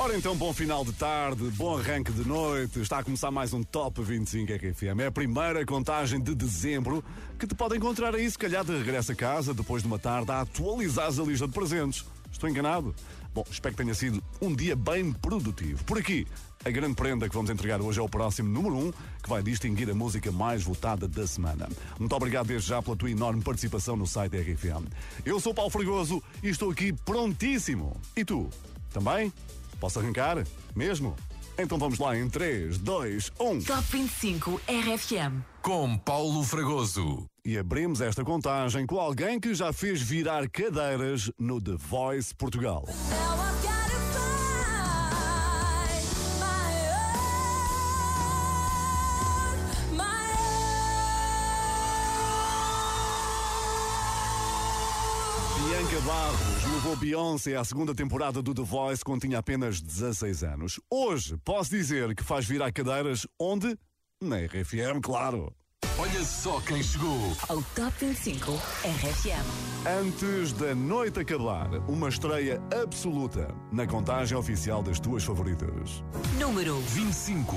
Ora então, bom final de tarde, bom arranque de noite. Está a começar mais um Top 25 RFM. É a primeira contagem de dezembro que te pode encontrar aí, se calhar de regresso a casa, depois de uma tarde, a atualizar a lista de presentes. Estou enganado? Bom, espero que tenha sido um dia bem produtivo. Por aqui, a grande prenda que vamos entregar hoje é o próximo número 1, que vai distinguir a música mais votada da semana. Muito obrigado desde já pela tua enorme participação no site da RFM. Eu sou Paulo Fregoso e estou aqui prontíssimo. E tu? Também? Posso arrancar? Mesmo? Então vamos lá em 3, 2, 1. Top 25 RFM. com Paulo Fragoso. E abrimos esta contagem com alguém que já fez virar cadeiras no The Voice Portugal. Bianca Barros levou Beyoncé à segunda temporada do The Voice quando tinha apenas 16 anos. Hoje posso dizer que faz virar cadeiras onde? Na RFM, claro. Olha só quem chegou. Ao Top 25 RFM. Antes da noite acabar, uma estreia absoluta na contagem oficial das tuas favoritas. Número 25.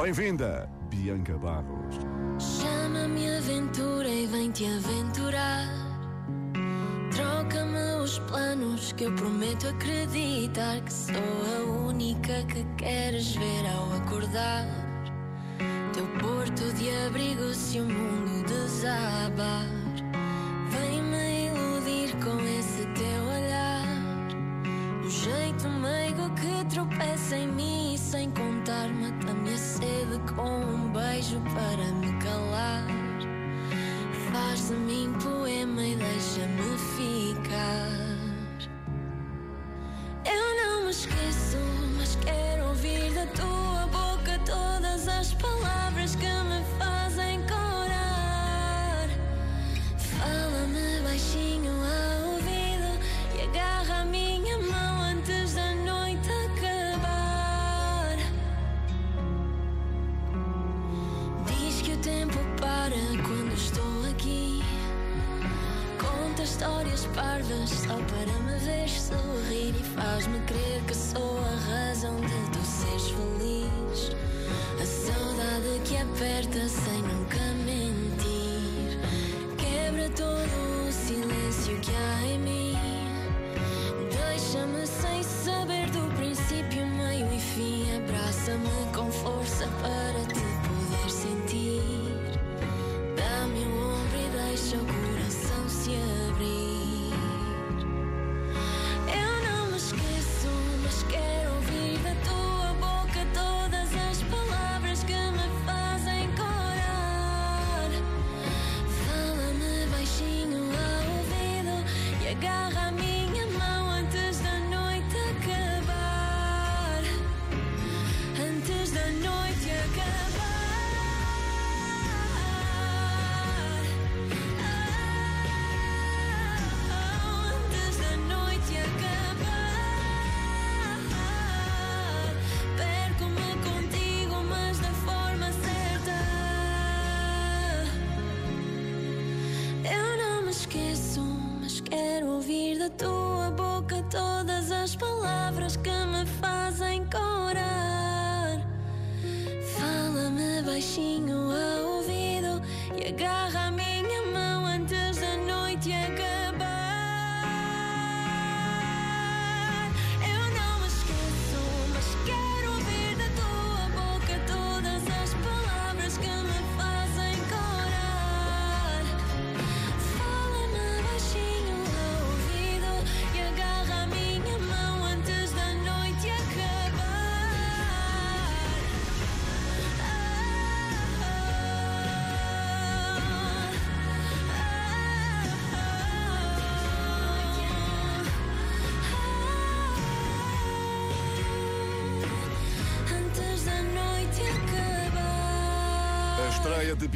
Bem-vinda, Bianca Barros. Chama-me aventura e vem-te aventurar. Troca-me os planos que eu prometo acreditar que sou a única que queres ver ao acordar. Teu porto de abrigo se o mundo desabar. Vem-me iludir com esse teu olhar. O jeito meigo que tropeça em mim sem contar mata-me a sede com um beijo para me calar. Faz de mim poema e deixa-me ficar. Eu não me esqueço, mas quero ouvir da tua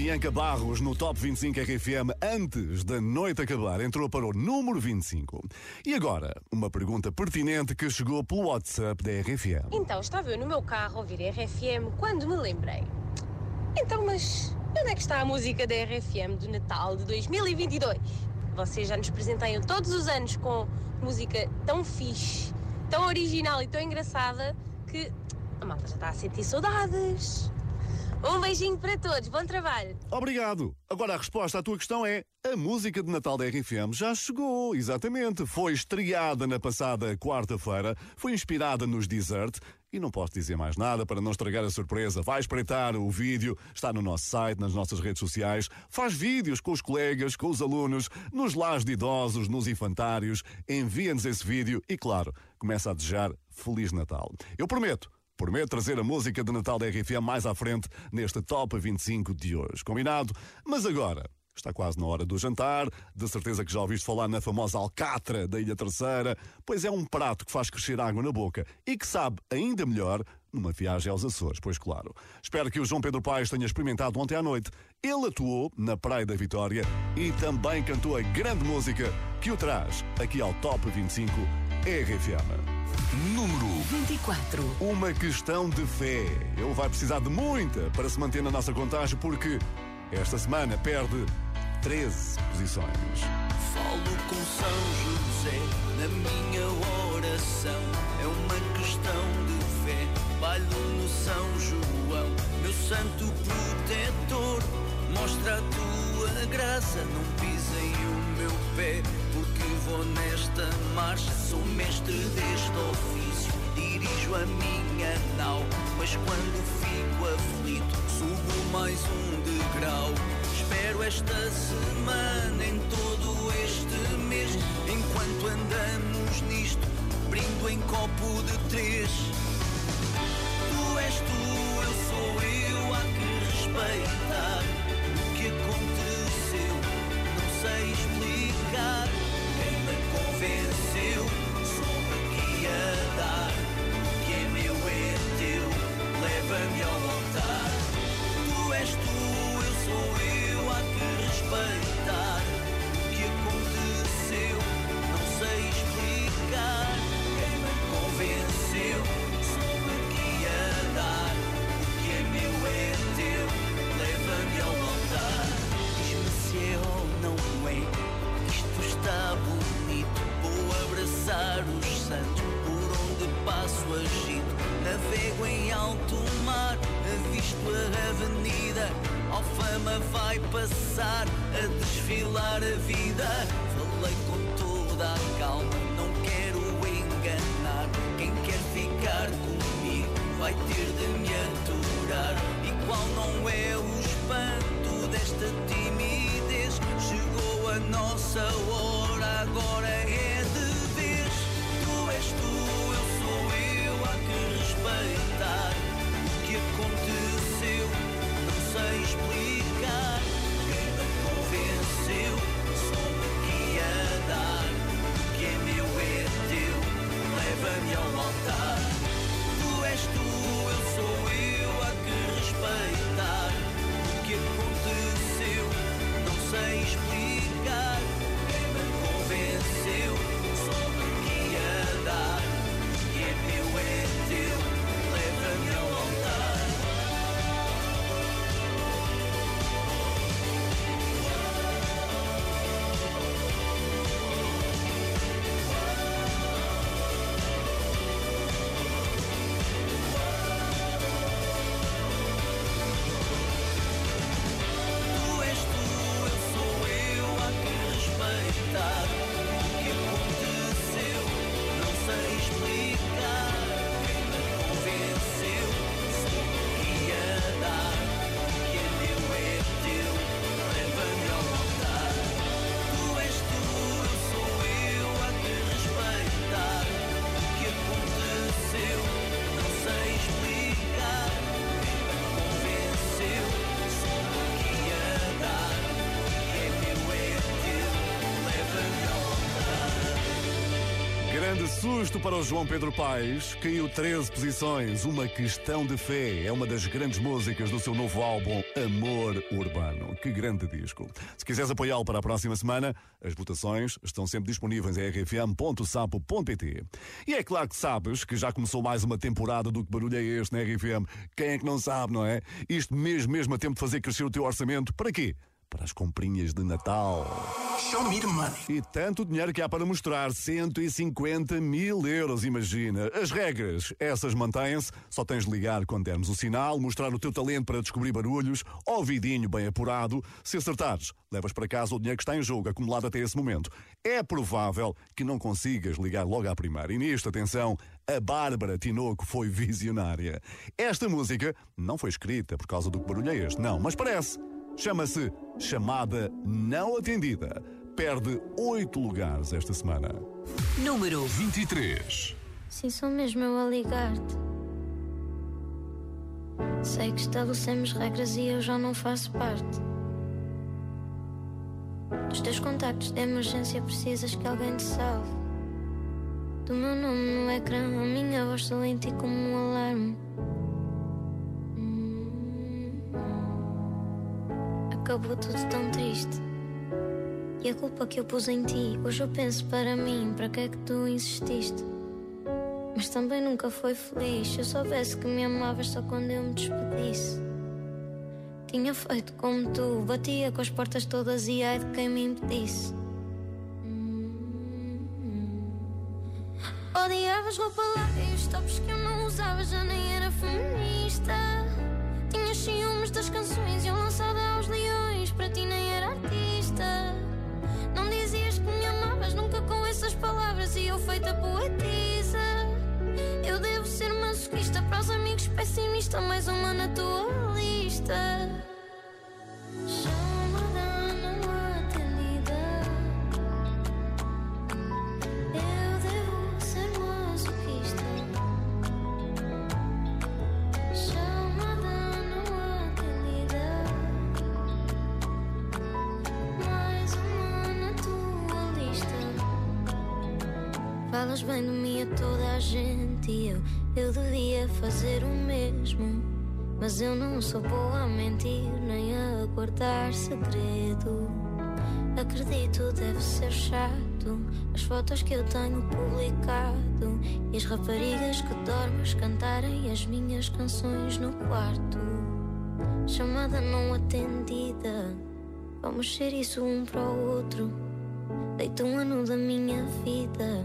Bianca Barros no Top 25 RFM antes da noite acabar entrou para o número 25. E agora, uma pergunta pertinente que chegou pelo WhatsApp da RFM. Então, estava eu no meu carro a ouvir RFM quando me lembrei. Então, mas onde é que está a música da RFM do Natal de 2022? Vocês já nos presenteiam todos os anos com música tão fixe, tão original e tão engraçada que a malta já está a sentir saudades. Um beijinho para todos, bom trabalho. Obrigado. Agora a resposta à tua questão é: a música de Natal da RFM já chegou, exatamente. Foi estreada na passada quarta-feira, foi inspirada nos Desert. E não posso dizer mais nada para não estragar a surpresa. Vai espreitar o vídeo, está no nosso site, nas nossas redes sociais. Faz vídeos com os colegas, com os alunos, nos lares de idosos, nos infantários. Envia-nos esse vídeo e, claro, começa a desejar Feliz Natal. Eu prometo, Prometo trazer a música de Natal da RFM mais à frente neste Top 25 de hoje. Combinado? Mas agora, está quase na hora do jantar. De certeza que já ouviste falar na famosa alcatra da Ilha Terceira, pois é um prato que faz crescer água na boca e que sabe ainda melhor numa viagem aos Açores, pois claro. Espero que o João Pedro Paes tenha experimentado ontem à noite. Ele atuou na Praia da Vitória e também cantou a grande música que o traz aqui ao Top 25 RFM. Número 24. Uma questão de fé. Ele vai precisar de muita para se manter na nossa contagem, porque esta semana perde 13 posições. Falo com São José na minha oração. É uma questão de fé. Bailo no São João, meu santo protetor. Mostra a tua graça, não pisem o meu pé. Porque vou nesta marcha, sou mestre deste ofício. Dirijo a minha nau, mas quando fico aflito, subo mais um degrau. Espero esta semana em todo este mês, enquanto andamos nisto, brindo em copo de três. Tu és tu, eu sou eu, há que respeitar me convenceu, soube que dar. Que é meu é teu, leva-me ao altar. Tu és tu, eu sou eu, há que respeitar agito. Navego em alto mar, avisto a avenida. Alfama vai passar a desfilar a vida. Falei com toda a calma, não quero enganar. Quem quer ficar comigo vai ter de me aturar. E qual não é o espanto desta timidez? Chegou a nossa hora, Susto para o João Pedro Paes. Caiu 13 posições. Uma questão de fé. É uma das grandes músicas do seu novo álbum Amor Urbano. Que grande disco. Se quiseres apoiá-lo para a próxima semana, as votações estão sempre disponíveis em rfm.sapo.pt. E é claro que sabes que já começou mais uma temporada do que barulho é este na RFM. Quem é que não sabe, não é? Isto mesmo, mesmo a tempo de fazer crescer o teu orçamento. Para quê? Para as comprinhas de Natal. Show me the money. E tanto dinheiro que há para mostrar, 150 mil euros, imagina. As regras, essas mantêm-se, só tens de ligar quando dermos o sinal, mostrar o teu talento para descobrir barulhos, ouvidinho bem apurado. Se acertares, levas para casa o dinheiro que está em jogo, acumulado até esse momento. É provável que não consigas ligar logo à primeira. E nisto, atenção, a Bárbara Tinoco foi visionária. Esta música não foi escrita por causa do que barulho é este, não, mas parece. Chama-se Chamada Não Atendida. Perde oito lugares esta semana. Número 23. Sim, sou mesmo eu a ligar-te. Sei que estabelecemos regras e eu já não faço parte. Dos teus contactos de emergência precisas que alguém te salve. Do meu nome no ecrã, a minha voz ti como um alarme. Acabou tudo tão triste. E a culpa que eu pus em ti, hoje eu penso para mim, para que é que tu insististe? Mas também nunca foi feliz. Se eu soubesse que me amavas só quando eu me despedisse. Tinha feito como tu, batia com as portas todas e ai de quem me impedisse. Odiavas roupa larga e os tops que eu não usava já nem era feminista. Tinhas ciúmes das canções e eu lançada aos leões, para ti nem era artista. Não dizias que me amavas nunca com essas palavras e eu feita poetisa. Eu devo ser masoquista para os amigos pessimista, mais uma na tua lista. Falas bem de mim a toda a gente e eu, eu devia fazer o mesmo. Mas eu não sou boa a mentir nem a guardar segredo. Acredito, deve ser chato as fotos que eu tenho publicado e as raparigas que dormes cantarem as minhas canções no quarto. Chamada não atendida, vamos ser isso um para o outro. Deito um ano da minha vida.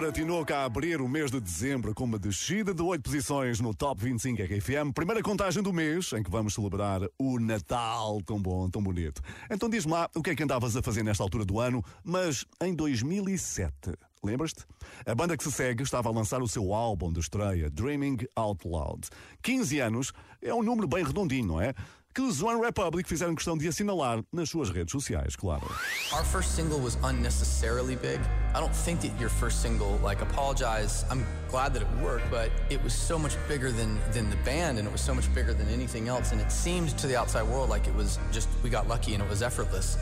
Bárbara Tinoco a abrir o mês de dezembro com uma descida de 8 posições no Top 25 RFM. Primeira contagem do mês em que vamos celebrar o Natal tão bom, tão bonito. Então diz-me lá o que é que andavas a fazer nesta altura do ano, mas em 2007. Lembras-te? A banda que se segue estava a lançar o seu álbum de estreia, Dreaming Out Loud. 15 anos é um número bem redondinho, não é? Que os One Republic fizeram questão de assinalar nas suas redes sociais, claro. Our first single was unnecessarily big. I don't think that your first single, like Apologize, I'm glad that it worked, but it was so much bigger than, than the band and it was so much bigger than anything else. And it seemed to the outside world like it was just, we got lucky and it was effortless.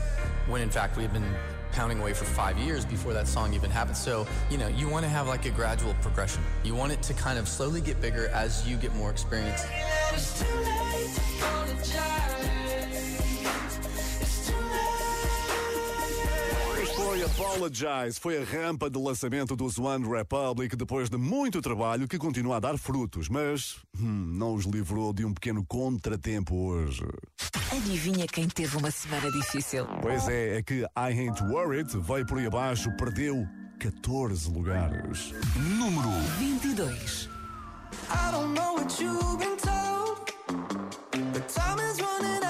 When in fact been pounding away for five years before that song even happened. So, you know, you want to have like a gradual progression. You want it to kind of slowly get bigger as you get more experience. Foi a Apologize foi a rampa de lançamento dos One Republic depois de muito trabalho que continua a dar frutos, mas hum, não os livrou de um pequeno contratempo hoje. Adivinha quem teve uma semana difícil? Pois é, é que I Ain't Worried veio por aí abaixo, perdeu 14 lugares. Número 22. I don't know what you've been told, but time is running out.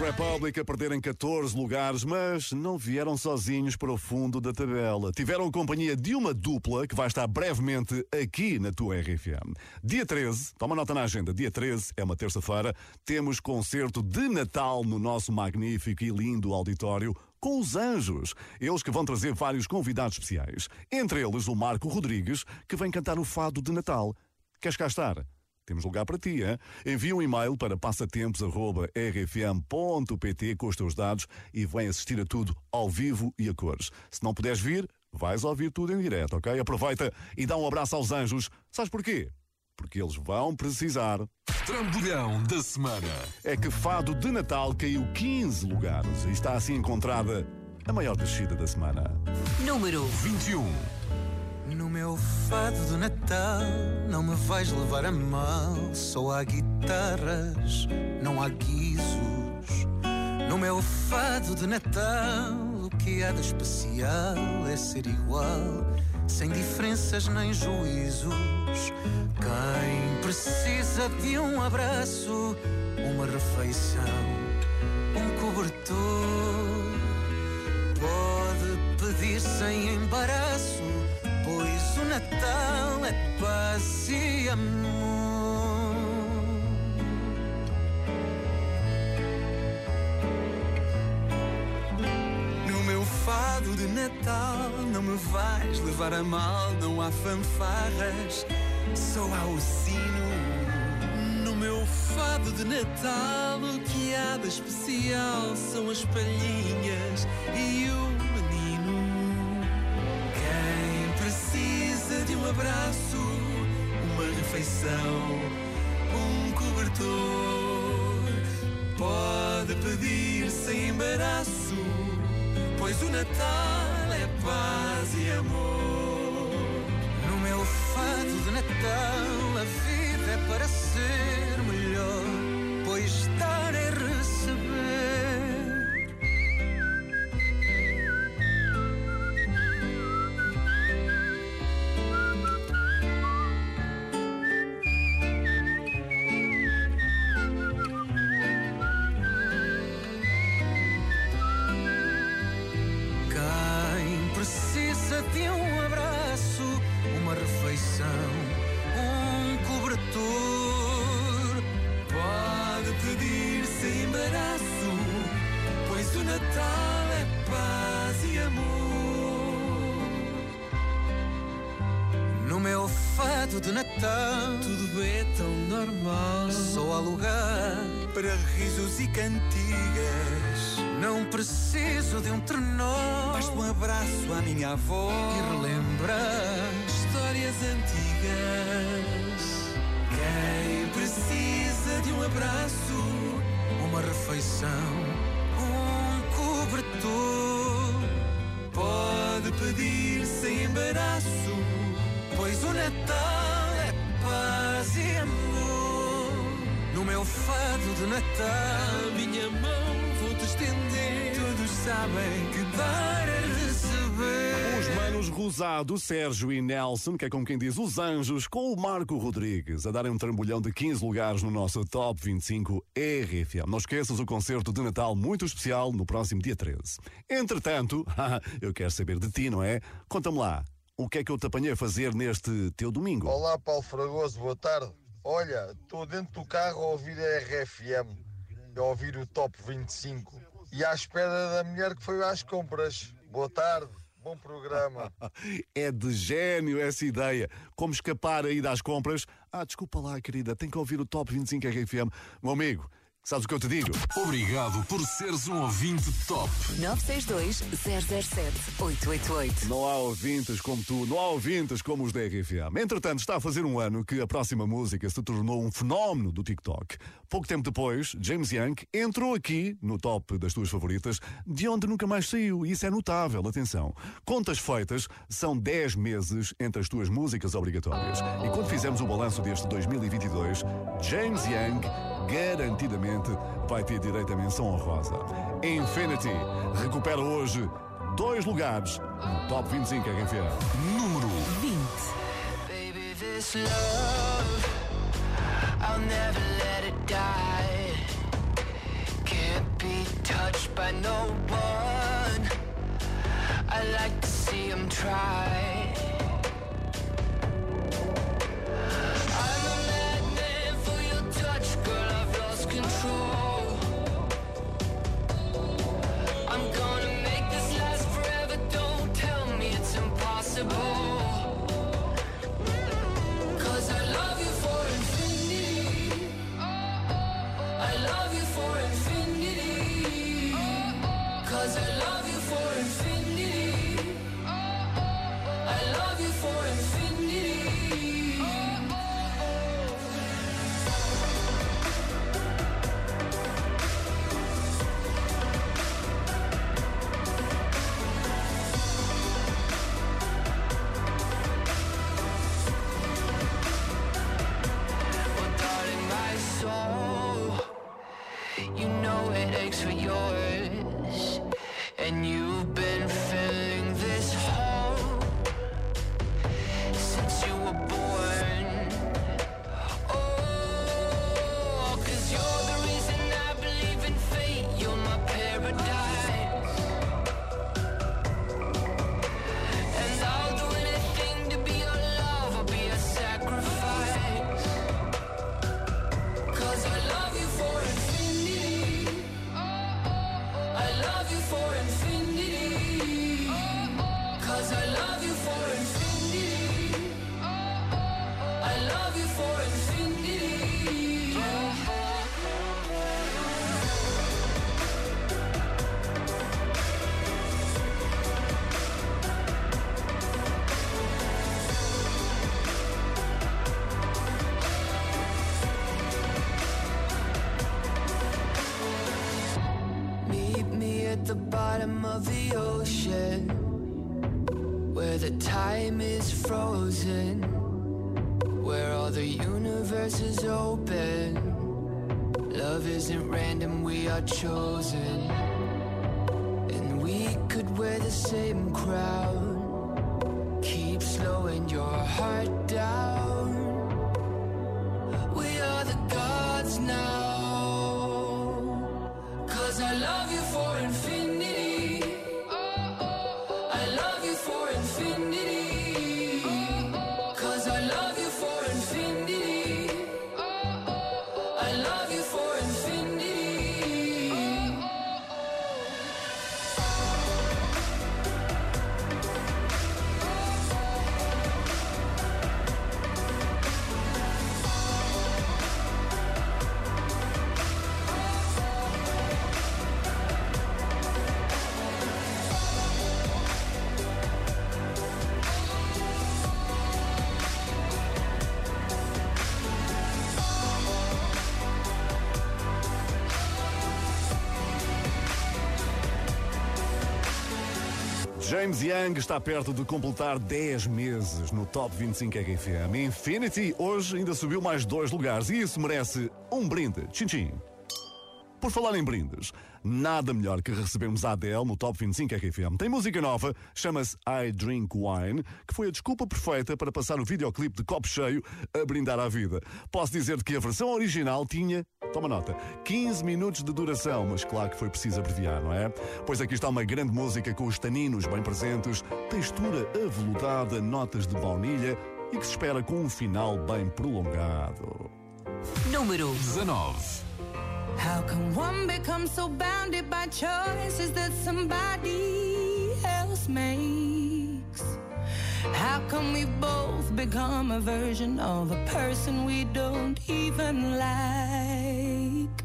Republic a perderem 14 lugares, mas não vieram sozinhos para o fundo da tabela. Tiveram companhia de uma dupla que vai estar brevemente aqui na tua RFM. Dia 13, toma nota na agenda, dia 13 é uma terça-feira, temos concerto de Natal no nosso magnífico e lindo auditório com os Anjos. Eles que vão trazer vários convidados especiais. Entre eles o Marco Rodrigues, que vem cantar o fado de Natal. Queres cá estar? Temos lugar para ti, hein? Envia um e-mail para passatempos.rfm.pt com os teus dados e vem assistir a tudo ao vivo e a cores. Se não puderes vir, vais ouvir tudo em direto, ok? Aproveita e dá um abraço aos anjos. Sabes porquê? Porque eles vão precisar. Trambolhão da semana. É que Fado de Natal caiu 15 lugares e está assim encontrada a maior descida da semana. Número 21. Meu fado de Natal, não me vais levar a mal. Só há guitarras, não há guizos. No meu fado de Natal, o que há de especial é ser igual, sem diferenças nem juízos. Quem precisa de um abraço, uma refeição, um cobertor, paz e amor. No meu fado de Natal, não me vais levar a mal, não há fanfarras, só há o sino. No meu fado de Natal, o que há de especial são as palhinhas e o menino. Quem precisa de um abraço, refeição, um cobertor, pode pedir sem embaraço, pois o Natal é paz e amor. No meu fado de Natal, normal. Só há lugar para risos e cantigas. Não preciso de um trenó. Basta um abraço à minha avó e relembra histórias antigas. Quem precisa de um abraço, uma refeição, um cobertor, pode pedir sem embaraço, pois o Natal é paz e amor. No meu fado de Natal, minha mão vou-te estender. Todos sabem que dar é receber. Os manos Rosado, Sérgio e Nelson, que é como quem diz os anjos, com o Marco Rodrigues, a darem um trambolhão de 15 lugares no nosso Top 25 RFM. Não esqueças o concerto de Natal muito especial no próximo dia 13. Entretanto, eu quero saber de ti, não é? Conta-me lá, o que é que eu te apanhei a fazer neste teu domingo? Olá, Paulo Fragoso, boa tarde. Olha, estou dentro do carro a ouvir a RFM, a ouvir o Top 25 e à espera da mulher que foi às compras. Boa tarde, bom programa. É de gênio essa ideia. Como escapar aí das compras? Ah, desculpa lá, querida, tem que ouvir o Top 25 RFM. Meu amigo, sabes o que eu te digo? Obrigado por seres um ouvinte top. 962-007-888. Não há ouvintes como tu, não há ouvintes como os da RFM. Entretanto, está a fazer um ano que a próxima música se tornou um fenómeno do TikTok. Pouco tempo depois, James Young entrou aqui no top das tuas favoritas, de onde nunca mais saiu. Isso é notável, atenção. Contas feitas, são 10 meses entre as tuas músicas obrigatórias. E quando fizemos o balanço deste 2022, James Young garantidamente vai ter direito à menção honrosa. Infinity recupera hoje dois lugares no Top 25 RFM. Número 20. Baby, this love, I'll never let it die. Can't be touched by no one. I like to see him try. 说。James Young está perto de completar 10 meses no Top 25 RFM. Infinity hoje ainda subiu mais dois lugares e isso merece um brinde. Tchim, tchim. Por falar em brindes, nada melhor que recebermos a Adele no Top 25 RFM. Tem música nova, chama-se I Drink Wine, que foi a desculpa perfeita para passar o videoclipe de copo cheio a brindar à vida. Posso dizer que a versão original tinha, toma nota, 15 minutos de duração, mas claro que foi preciso abreviar, não é? Pois aqui está uma grande música com os taninos bem presentes, textura aveludada, notas de baunilha e que se espera com um final bem prolongado. Número 19. How can one become so bounded by choices that somebody else makes? How can we both become a version of a person we don't even like?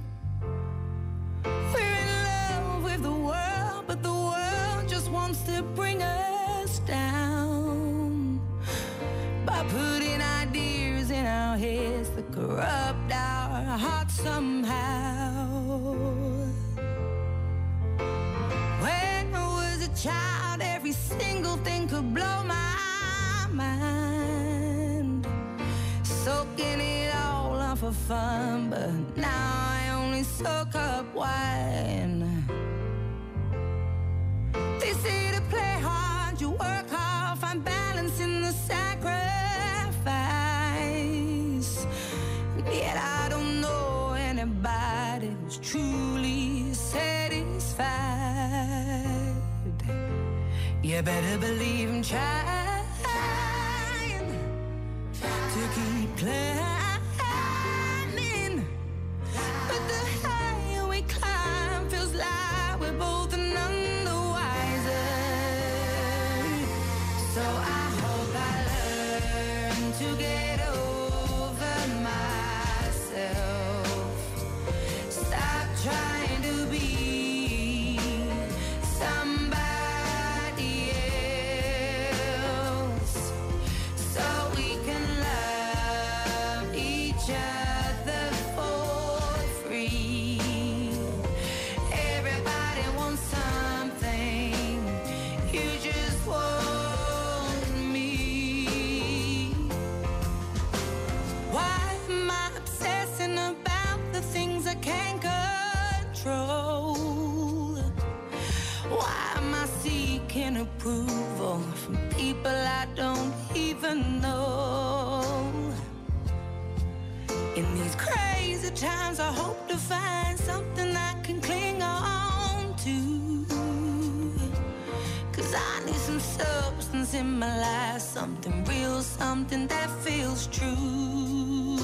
We're in love with the world, but the world just wants to bring us down by putting ideas in our heads that corrupt our hearts somehow. When I was a child, every single thing could blow my mind. Soaking it all up for fun, but now I only soak up wine. They say to play hard, you work hard, find balance in the sacrifice. Truly satisfied. You better believe I'm trying to keep climbing. Approval from people I don't even know? In these crazy times, I hope to find something I can cling on to. Cause I need some substance in my life, something real, something that feels true.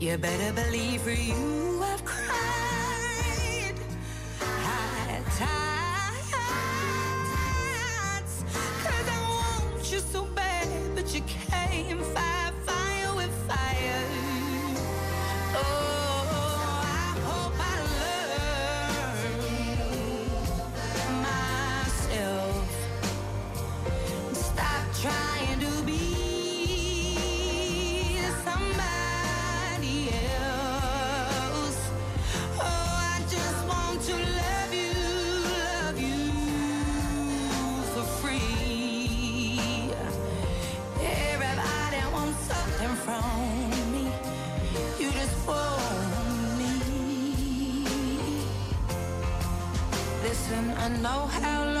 You better believe for you I've I know how low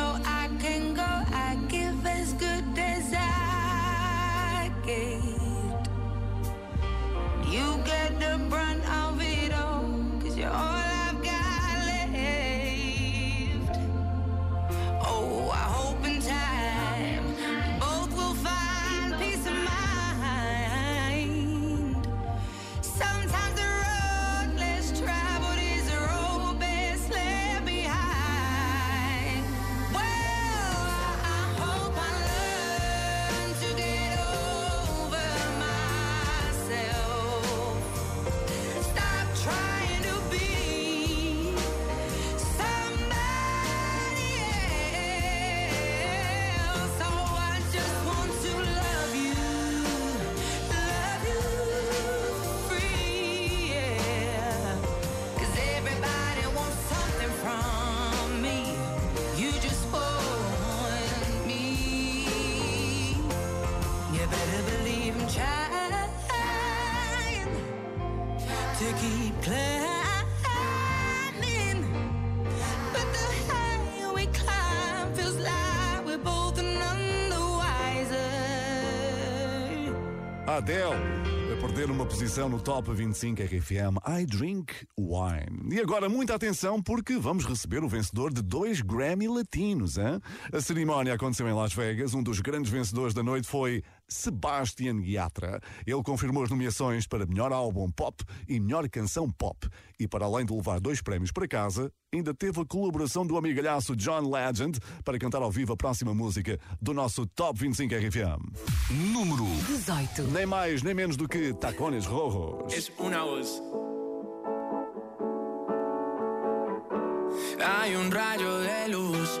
A perder uma posição no Top 25 RFM I Drink Wine. E agora muita atenção porque vamos receber o vencedor de dois Grammy Latinos. Hein? A cerimónia aconteceu em Las Vegas. Um dos grandes vencedores da noite foi Sebastian Yatra. Ele confirmou as nomeações para melhor álbum pop e melhor canção pop. E para além de levar dois prémios para casa, ainda teve a colaboração do amigalhaço John Legend para cantar ao vivo a próxima música do nosso Top 25 RFM. Número 18. Nem mais nem menos do que Tacones Rojos. Es una voz. Hay un rayo de luz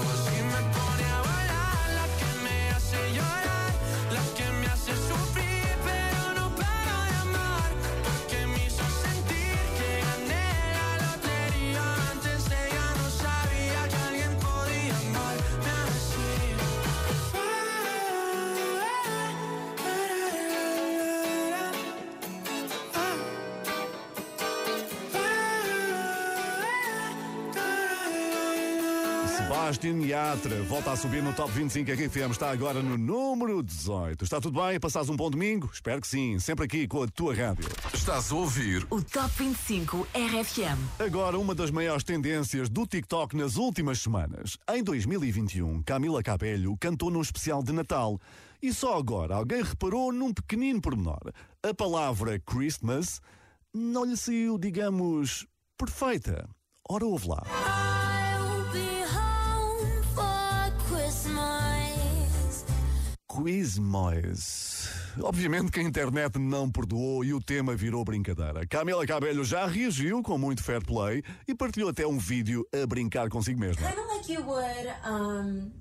Sebastian Yatra volta a subir no Top 25 RFM. Está agora no número 18. Está tudo bem? Passares um bom domingo? Espero que sim. Sempre aqui com a tua rádio. Estás a ouvir O Top 25 RFM. Agora, uma das maiores tendências do TikTok nas últimas semanas. Em 2021, Camila Cabello cantou num especial de Natal. E só agora alguém reparou num pequenino pormenor. A palavra Christmas não lhe saiu, digamos, perfeita. Ora, ouve lá. I'll Quizmois. Obviamente que a internet não perdoou e o tema virou brincadeira. Camila Cabello já reagiu com muito fair play e partilhou até um vídeo a brincar consigo mesma. Kind of like you would um,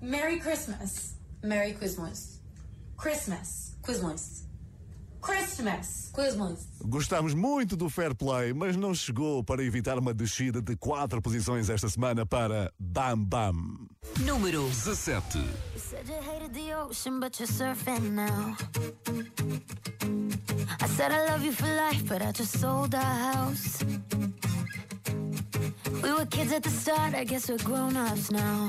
Merry Christmas. Merry. Christmas. Christmas. Quizmas. Gostámos muito do fair play, mas não chegou para evitar uma descida de quatro posições esta semana para Bam Bam. Número 17. You said you hated the ocean, but you're surfing now. I said I love you for life, but I just sold our house. We were kids at the start, I guess we're grown ups now.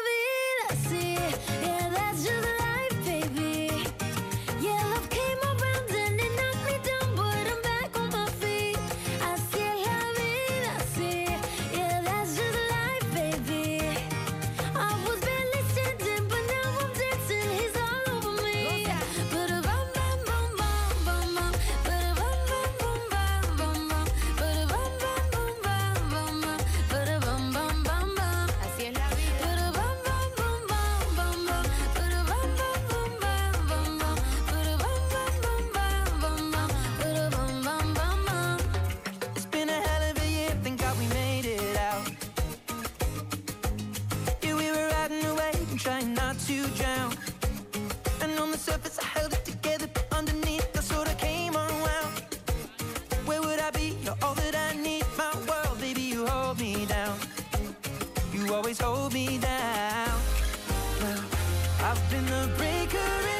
vida, always hold me down. Well, I've been the breaker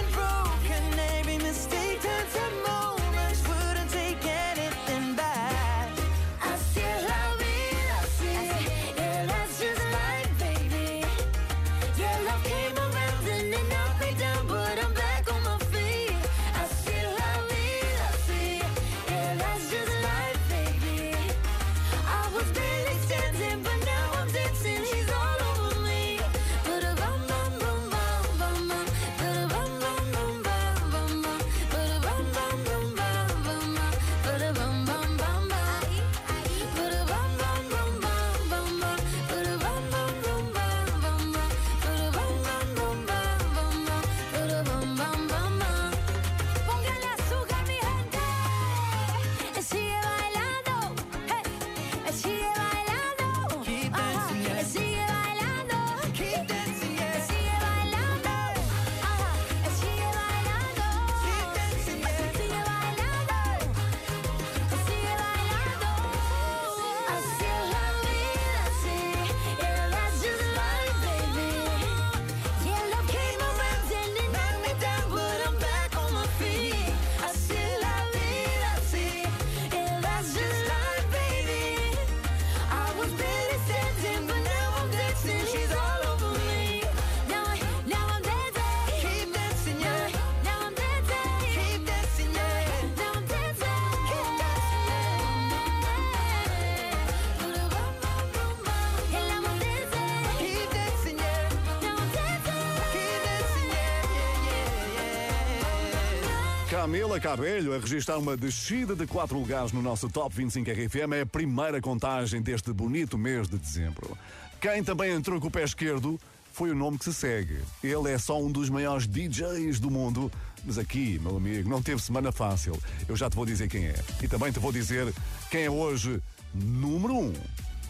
Camila Cabelho a registrar uma descida de 4 lugares no nosso Top 25 RFM é a primeira contagem deste bonito mês de dezembro. Quem também entrou com o pé esquerdo foi o nome que se segue. Ele é só um dos maiores DJs do mundo, mas aqui, meu amigo, não teve semana fácil. Eu já te vou dizer quem é. E também te vou dizer quem é hoje número 1. Um.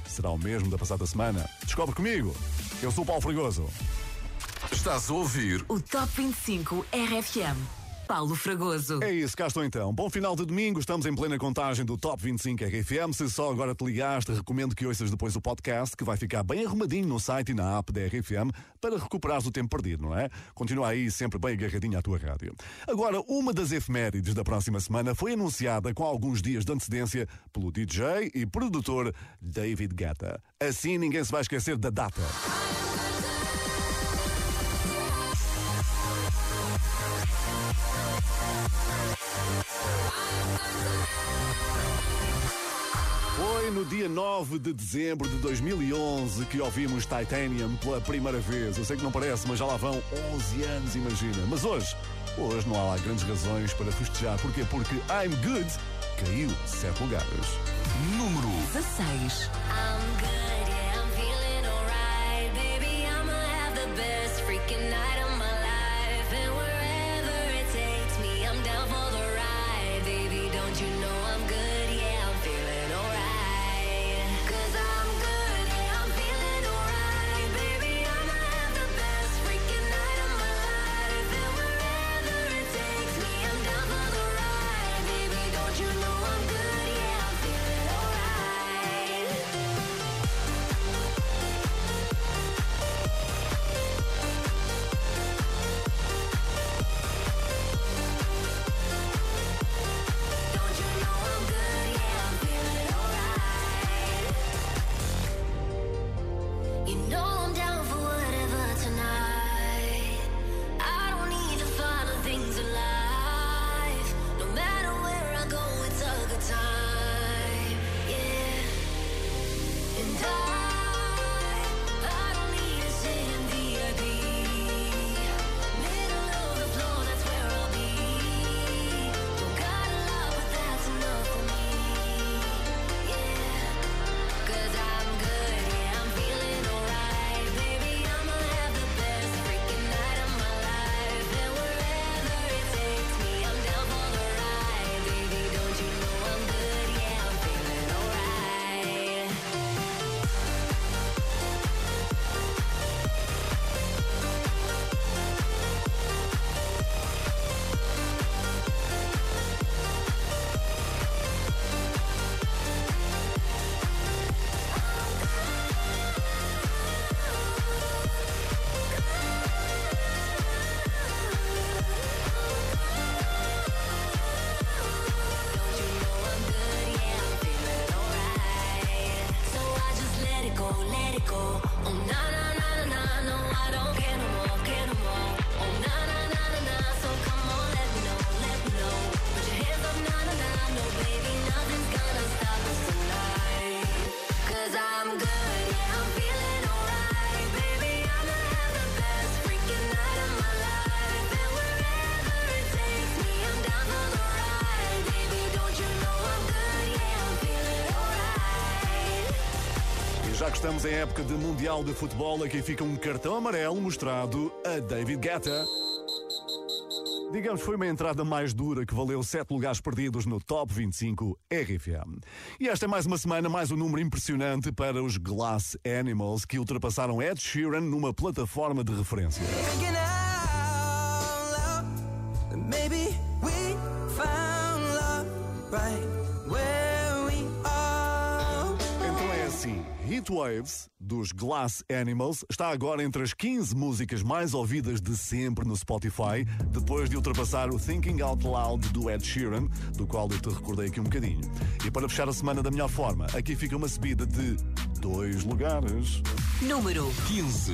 Será o mesmo da passada semana? Descobre comigo. Eu sou o Paulo Fregoso. Estás a ouvir O Top 25 RFM. Paulo Fragoso. É isso, cá estou então. Bom final de domingo, estamos em plena contagem do Top 25 RFM. Se só agora te ligaste, recomendo que ouças depois o podcast, que vai ficar bem arrumadinho no site e na app da RFM para recuperares o tempo perdido, não é? Continua aí sempre bem agarradinho à tua rádio. Agora, uma das efemérides da próxima semana foi anunciada com alguns dias de antecedência pelo DJ e produtor David Guetta. Assim ninguém se vai esquecer da data. Foi no dia 9 de dezembro de 2011 que ouvimos Titanium pela primeira vez. Eu sei que não parece, mas já lá vão 11 anos, imagina. Mas hoje, hoje não há lá grandes razões para festejar. Porquê? Porque I'm Good caiu 7 lugares. número 16. I'm good, yeah, I'm feeling alright. Baby, I'ma have the best freaking night of my estamos em época de Mundial de Futebol, aqui fica um cartão amarelo mostrado a David Guetta. Digamos, foi uma entrada mais dura que valeu sete lugares perdidos no Top 25 RFM. E esta é mais uma semana, mais um número impressionante para os Glass Animals, que ultrapassaram Ed Sheeran numa plataforma de referência. Assim, Heat Waves, dos Glass Animals, está agora entre as 15 músicas mais ouvidas de sempre no Spotify, depois de ultrapassar o Thinking Out Loud do Ed Sheeran, do qual eu te recordei aqui um bocadinho. E para fechar a semana da melhor forma, aqui fica uma subida de dois lugares. Número 15.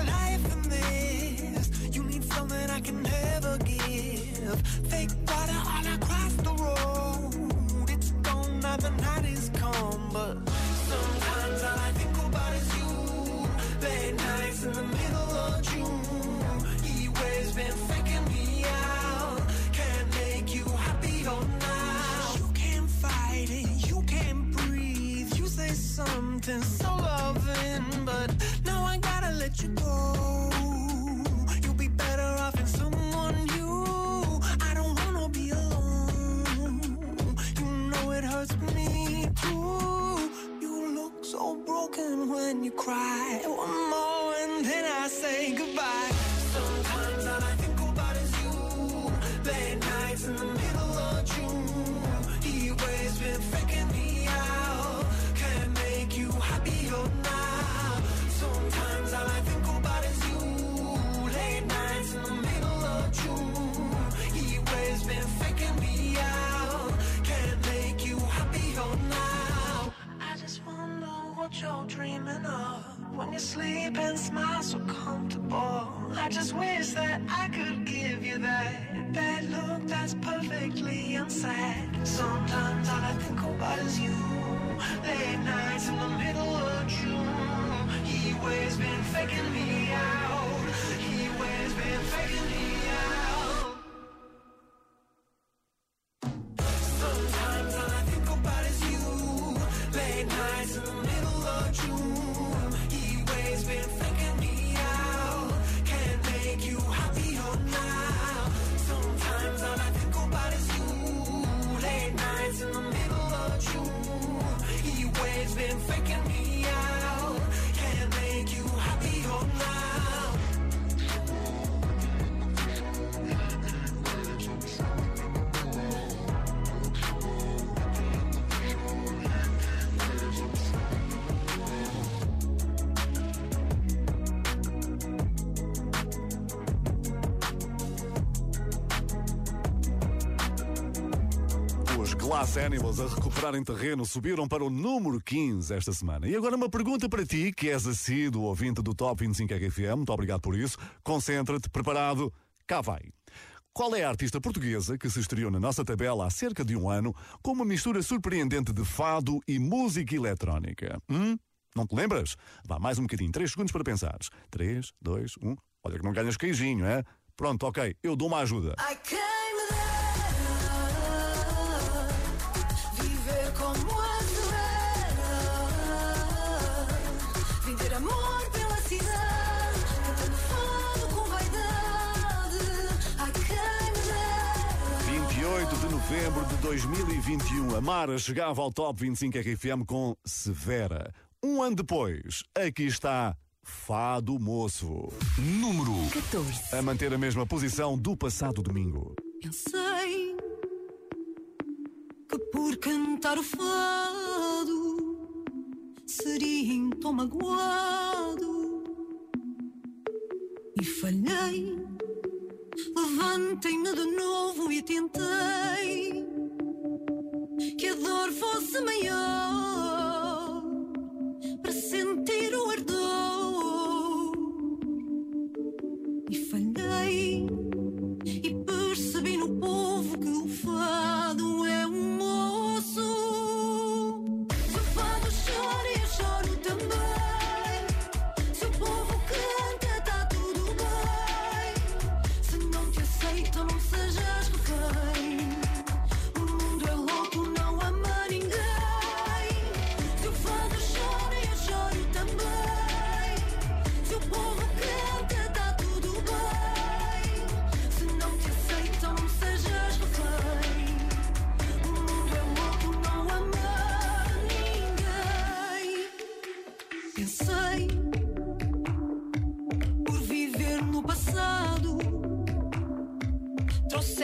you go. You'll be better off in someone new. I don't wanna be alone. You know it hurts me too. You look so broken when you cry. Is you. Late nights in the middle of June. He waves been faking me Glass Animals a recuperarem terreno subiram para o número 15 esta semana. E agora uma pergunta para ti, que és assíduo ouvinte do Top 25 RFM, muito obrigado por isso. Concentra-te, preparado, cá vai. Qual é a artista portuguesa que se estreou na nossa tabela há cerca de um ano com uma mistura surpreendente de fado e música eletrónica? Hum? Não te lembras? Vá mais um bocadinho, 3 segundos para pensares. 3, 2, 1. Olha que não ganhas queijinho, é? Pronto, ok, eu dou uma ajuda. I came novembro de 2021, a Mara chegava ao Top 25 RFM com Severa. Um ano depois, aqui está Fado Moço. Número 14. A manter a mesma posição do passado domingo. Pensei que por cantar o fado seria em tom magoado e falhei. Levantei-me de novo e tentei que a dor fosse maior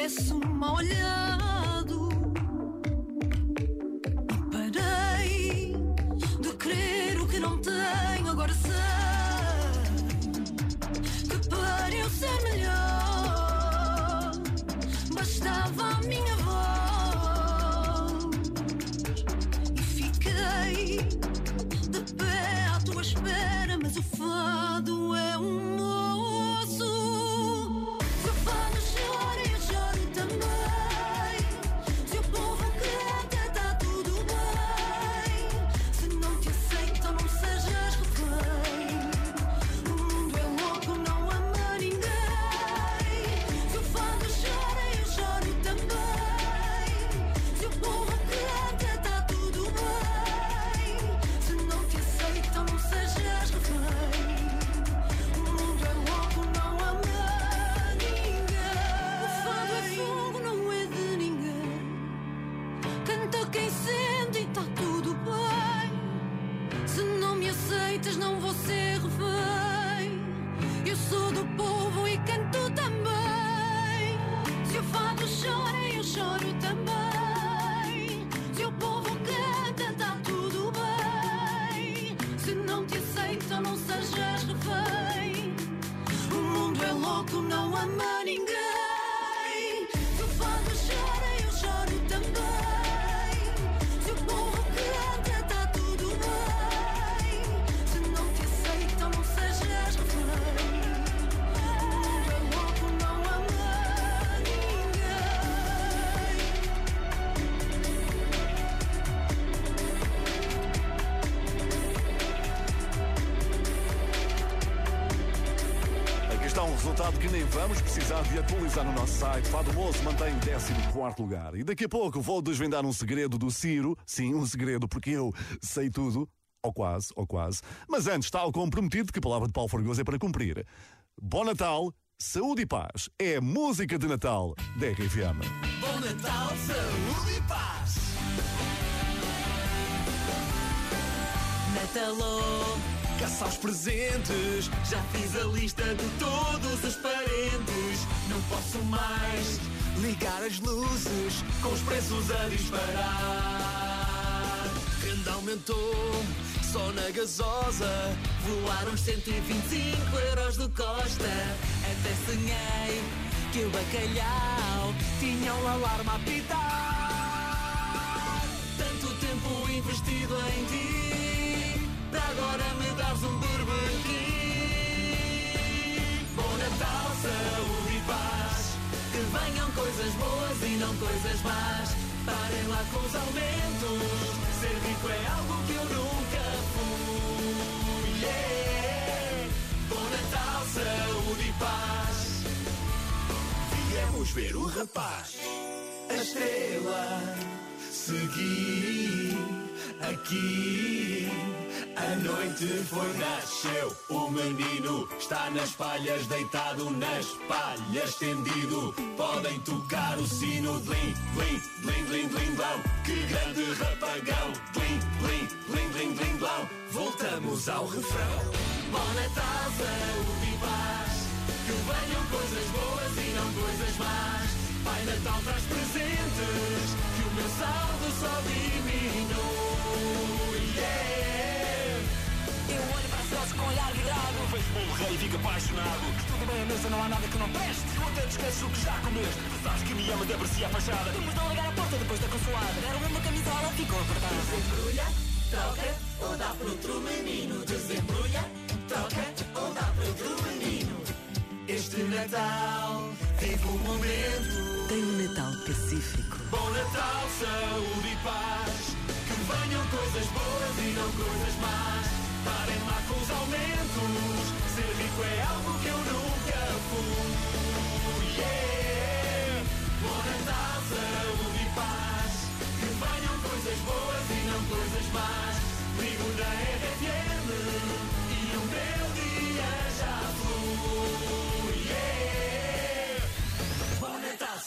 trouxesse um mal vamos precisar de atualizar no nosso site. Fado Moço mantém 14 lugar. E daqui a pouco vou desvendar um segredo do Ciro. Sim, um segredo, porque eu sei tudo. Ou quase, ou quase. Mas antes, tal como prometido, que a palavra de Paulo Fragoso é para cumprir. Bom Natal, saúde e paz. É música de Natal da RFM. Bom Natal, saúde e paz. Natalô, Caça aos presentes, já fiz a lista de todos os parentes. Não posso mais ligar as luzes com os preços a disparar. Renda aumentou, só na gasosa. Voaram os 125 euros do Costa. Até sonhei que o bacalhau tinha o alarme a apitar. Tanto tempo investido em ti, agora me dares um King. Bom Natal, saúde e paz, que venham coisas boas e não coisas más. Parem lá com os aumentos, ser rico é algo que eu nunca fui. Yeah. Bom Natal, saúde e paz. Viemos ver o rapaz, a estrela, seguir aqui A noite foi, nasceu o menino. Está nas palhas, deitado nas palhas, tendido. Podem tocar o sino. Blim, blim, blim, blim, blim, blão. Que grande rapagão. Blim, blim, blim, blim, blim, blão. Voltamos ao refrão. Bom Natal, saúde e paz. Que venham coisas boas e não coisas más. Pai Natal traz presentes. O meu saldo só diminui. Yeah. Eu olho para os céus com olhar virado Vejo bolo rei e fico apaixonado. Tudo bem a mesa, não há nada que não preste. Tu até te esqueces o que já comeste. Tu sabes que me ama de aprecia a fachada Temos de ligar a porta depois da consoada. Deram uma camisola, ficou apertada. Desembrulha, troca ou dá para outro menino Desembrulha, troca ou dá para outro menino Este Natal vive um momento. Tem um Natal pacífico. Bom Natal, saúde e paz. Que venham coisas boas e não coisas más. Parem lá com os aumentos. Ser rico é algo que eu nunca fui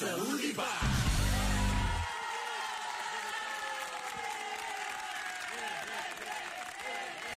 Absolutely.